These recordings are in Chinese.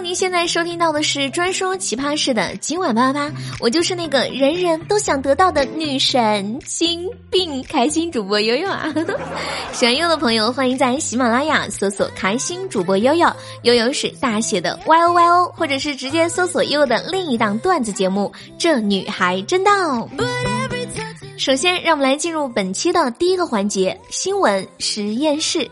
您现在收听到的是专说奇葩事的今晚八八八，我就是那个人人都想得到的女神精病开心主播悠悠啊！喜欢悠悠的朋友，欢迎在喜马拉雅搜索“开心主播悠悠”，悠悠是大写的 Y O Y O，或者是直接搜索悠悠的另一档段子节目《这女孩真逗》。首先，让我们来进入本期的第一个环节——新闻实验室。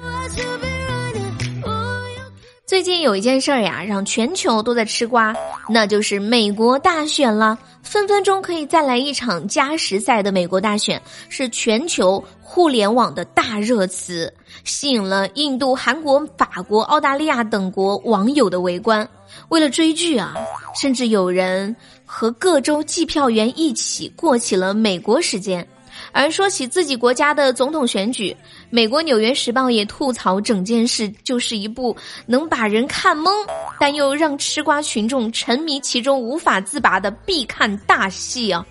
最近有一件事儿呀，让全球都在吃瓜，那就是美国大选了。分分钟可以再来一场加时赛的美国大选，是全球互联网的大热词，吸引了印度、韩国、法国、澳大利亚等国网友的围观。为了追剧啊，甚至有人和各州计票员一起过起了美国时间。而说起自己国家的总统选举，美国《纽约时报》也吐槽整件事就是一部能把人看懵，但又让吃瓜群众沉迷其中无法自拔的必看大戏啊！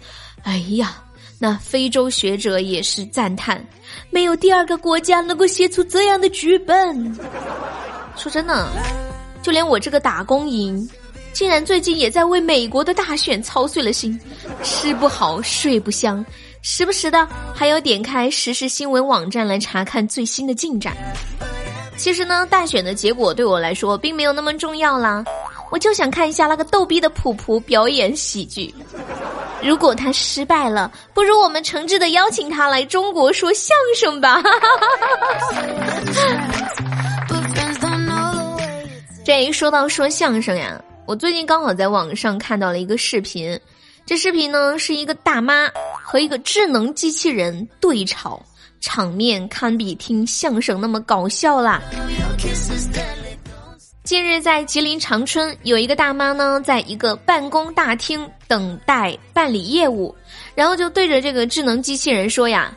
哎呀，那非洲学者也是赞叹，没有第二个国家能够写出这样的剧本。说真的，就连我这个打工营，竟然最近也在为美国的大选操碎了心，吃不好睡不香。时不时的还有点开实时新闻网站来查看最新的进展。其实呢，大选的结果对我来说并没有那么重要啦，我就想看一下那个逗逼的普普表演喜剧。如果他失败了，不如我们诚挚的邀请他来中国说相声吧。这一说到说相声呀，我最近刚好在网上看到了一个视频。这视频呢是一个大妈和一个智能机器人对吵，场面堪比听相声那么搞笑啦。近日在吉林长春，有一个大妈呢，在一个办公大厅等待办理业务，然后就对着这个智能机器人说呀：“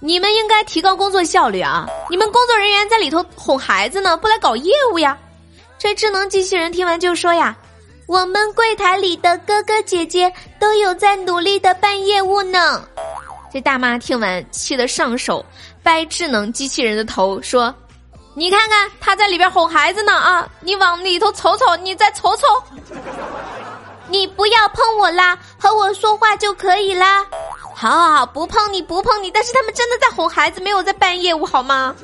你们应该提高工作效率啊！你们工作人员在里头哄孩子呢，不来搞业务呀？”这智能机器人听完就说呀。我们柜台里的哥哥姐姐都有在努力的办业务呢。这大妈听完，气得上手掰智能机器人的头，说：“你看看他在里边哄孩子呢啊！你往里头瞅瞅，你再瞅瞅。你不要碰我啦，和我说话就可以啦。好好好，不碰你不碰你，但是他们真的在哄孩子，没有在办业务，好吗？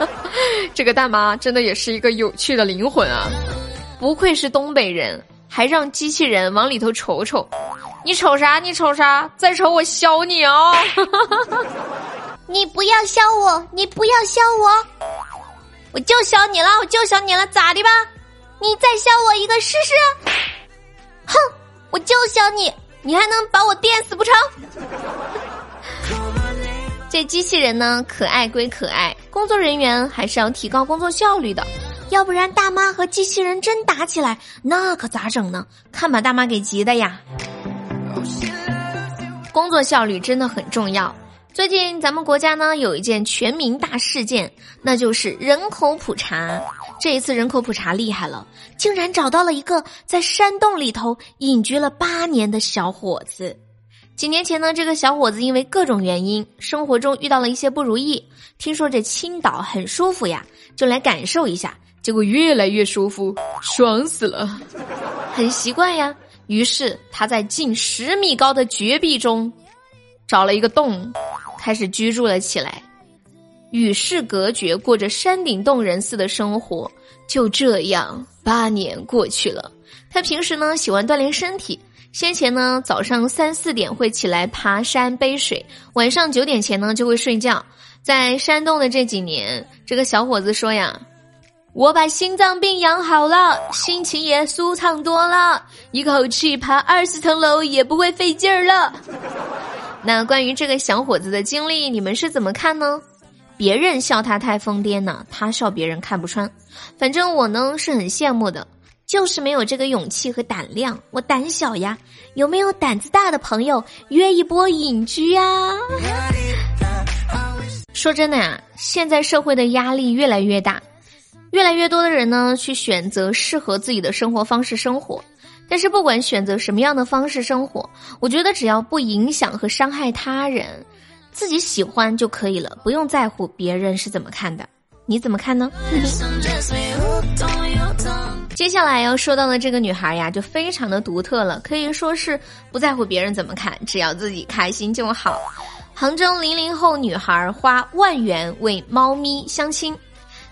这个大妈真的也是一个有趣的灵魂啊！不愧是东北人。”还让机器人往里头瞅瞅，你瞅啥？你瞅啥？再瞅我削你啊！你不要削我，你不要削我，我就削你了，我就削你了，咋的吧？你再削我一个试试？哼，我就削你，你还能把我电死不成？这机器人呢，可爱归可爱，工作人员还是要提高工作效率的。要不然大妈和机器人真打起来，那可咋整呢？看把大妈给急的呀！工作效率真的很重要。最近咱们国家呢有一件全民大事件，那就是人口普查。这一次人口普查厉害了，竟然找到了一个在山洞里头隐居了八年的小伙子。几年前呢，这个小伙子因为各种原因，生活中遇到了一些不如意，听说这青岛很舒服呀，就来感受一下。结果越来越舒服，爽死了，很习惯呀。于是他在近十米高的绝壁中找了一个洞，开始居住了起来，与世隔绝，过着山顶洞人似的生活。就这样，八年过去了。他平时呢喜欢锻炼身体，先前呢早上三四点会起来爬山背水，晚上九点前呢就会睡觉。在山洞的这几年，这个小伙子说呀。我把心脏病养好了，心情也舒畅多了，一口气爬二十层楼也不会费劲儿了。那关于这个小伙子的经历，你们是怎么看呢？别人笑他太疯癫呢，他笑别人看不穿。反正我呢是很羡慕的，就是没有这个勇气和胆量，我胆小呀。有没有胆子大的朋友约一波隐居呀？说真的呀，现在社会的压力越来越大。越来越多的人呢，去选择适合自己的生活方式生活，但是不管选择什么样的方式生活，我觉得只要不影响和伤害他人，自己喜欢就可以了，不用在乎别人是怎么看的。你怎么看呢？接下来要说到的这个女孩呀，就非常的独特了，可以说是不在乎别人怎么看，只要自己开心就好。杭州零零后女孩花万元为猫咪相亲。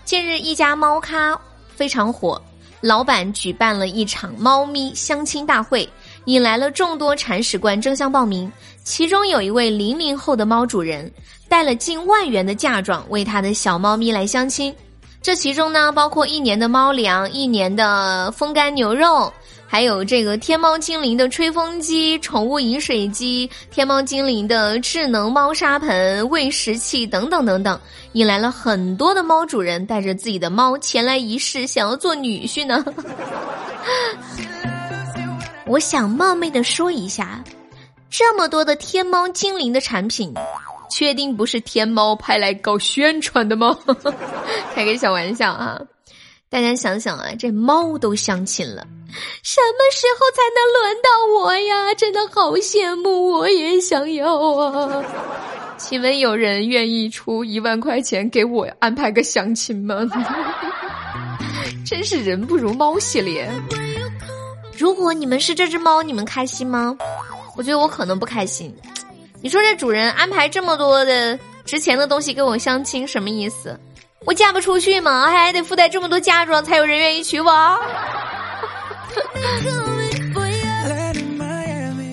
近日，一家猫咖非常火，老板举办了一场猫咪相亲大会，引来了众多铲屎官争相报名。其中有一位零零后的猫主人，带了近万元的嫁妆为他的小猫咪来相亲。这其中呢，包括一年的猫粮、一年的风干牛肉。还有这个天猫精灵的吹风机、宠物饮水机、天猫精灵的智能猫砂盆、喂食器等等等等，引来了很多的猫主人带着自己的猫前来一试，想要做女婿呢。我想冒昧的说一下，这么多的天猫精灵的产品，确定不是天猫派来搞宣传的吗？开个小玩笑啊！大家想想啊，这猫都相亲了，什么时候才能轮到我呀？真的好羡慕，我也想要啊！请问有人愿意出一万块钱给我安排个相亲吗？真是人不如猫系列。如果你们是这只猫，你们开心吗？我觉得我可能不开心。你说这主人安排这么多的值钱的东西给我相亲，什么意思？我嫁不出去吗？还得附带这么多嫁妆，才有人愿意娶我。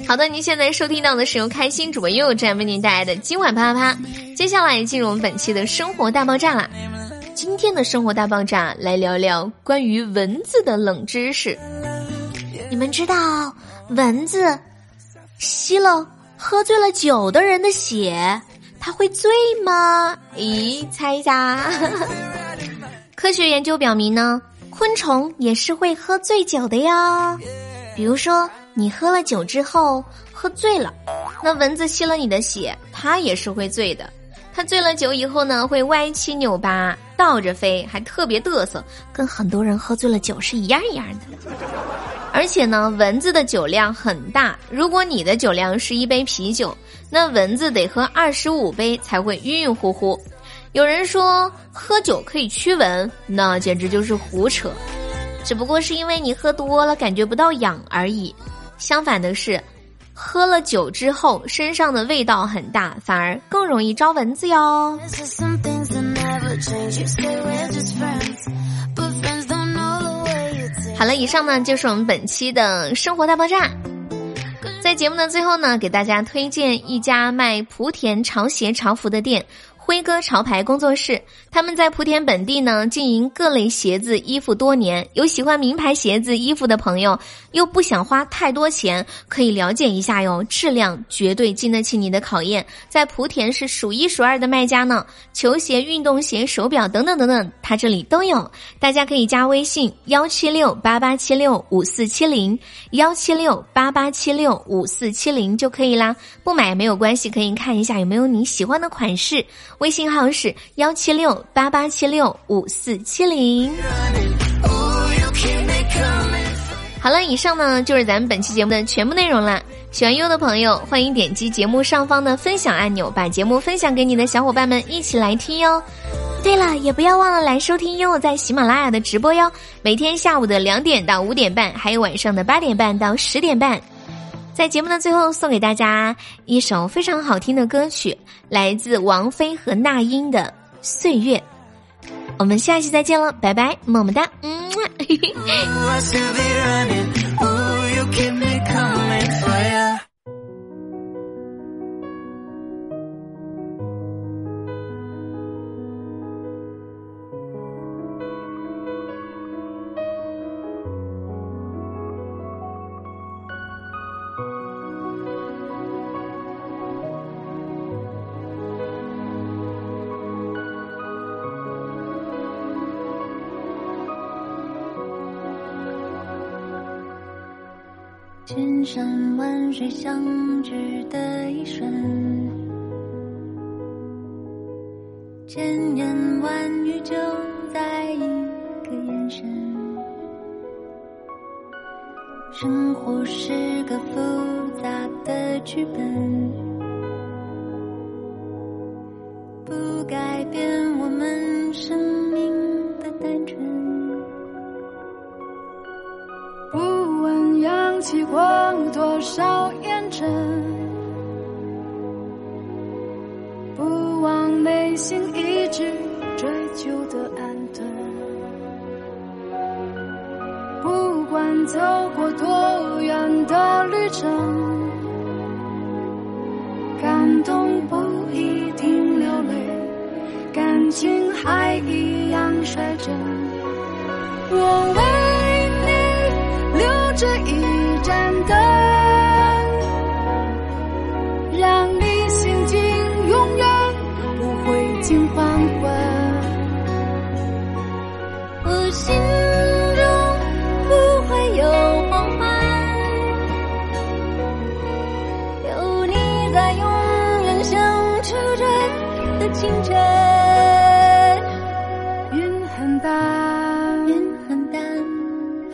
好的，您现在收听到的是由开心主播悠悠站为您带来的今晚啪啪啪。接下来进入我们本期的生活大爆炸啦！今天的生活大爆炸来聊聊关于蚊子的冷知识。你们知道蚊子吸了喝醉了酒的人的血？它会醉吗？咦，猜一下。科学研究表明呢，昆虫也是会喝醉酒的哟。比如说，你喝了酒之后喝醉了，那蚊子吸了你的血，它也是会醉的。它醉了酒以后呢，会歪七扭八、倒着飞，还特别嘚瑟，跟很多人喝醉了酒是一样一样的。而且呢，蚊子的酒量很大。如果你的酒量是一杯啤酒，那蚊子得喝二十五杯才会晕晕乎乎。有人说喝酒可以驱蚊，那简直就是胡扯。只不过是因为你喝多了感觉不到痒而已。相反的是，喝了酒之后身上的味道很大，反而更容易招蚊子哟。好了，以上呢就是我们本期的生活大爆炸。在节目的最后呢，给大家推荐一家卖莆田潮鞋潮服的店。辉哥潮牌工作室，他们在莆田本地呢经营各类鞋子衣服多年，有喜欢名牌鞋子衣服的朋友，又不想花太多钱，可以了解一下哟，质量绝对经得起你的考验，在莆田是数一数二的卖家呢。球鞋、运动鞋、手表等等等等，他这里都有，大家可以加微信幺七六八八七六五四七零幺七六八八七六五四七零就可以啦。不买没有关系，可以看一下有没有你喜欢的款式。微信号是幺七六八八七六五四七零。好了，以上呢就是咱们本期节目的全部内容啦。喜欢优的朋友，欢迎点击节目上方的分享按钮，把节目分享给你的小伙伴们一起来听哟。对了，也不要忘了来收听优在喜马拉雅的直播哟，每天下午的两点到五点半，还有晚上的八点半到十点半。在节目的最后，送给大家一首非常好听的歌曲，来自王菲和那英的《岁月》。我们下期再见了，拜拜，么么哒，嗯。千山万水相聚的一瞬，千言万语就在一个眼神。生活是个复杂的剧本，不改变我多少烟尘，不忘内心一直追求的安顿。不管走过多远的旅程，感动不一定流泪，感情还一样率真。我为清晨。云很淡，云很淡，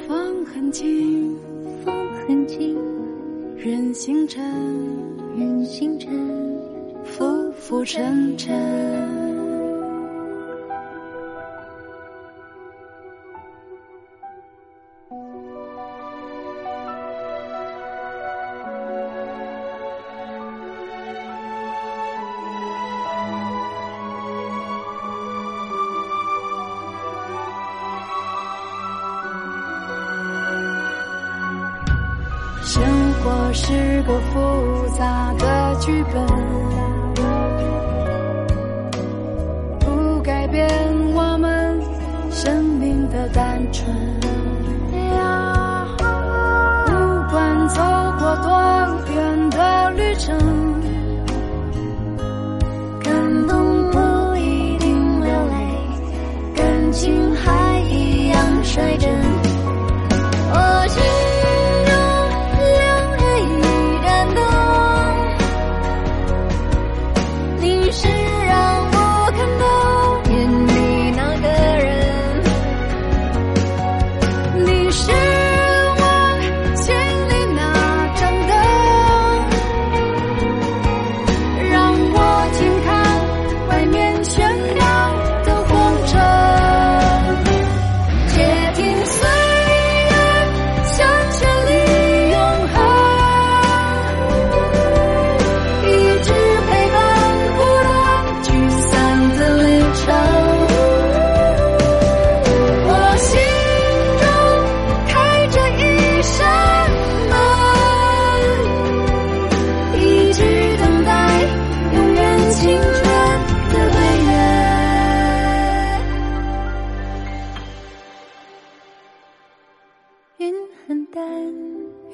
风很轻，风很轻，任星辰，任星辰。浮浮沉沉。个复杂的剧本，不改变我们生命的单纯。不管走过多远的旅程，感动不一定流泪，感情还一样率真。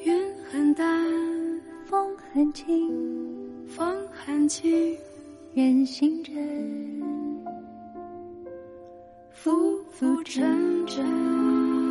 云很淡，风很轻，风很轻，人星辰。浮浮沉沉。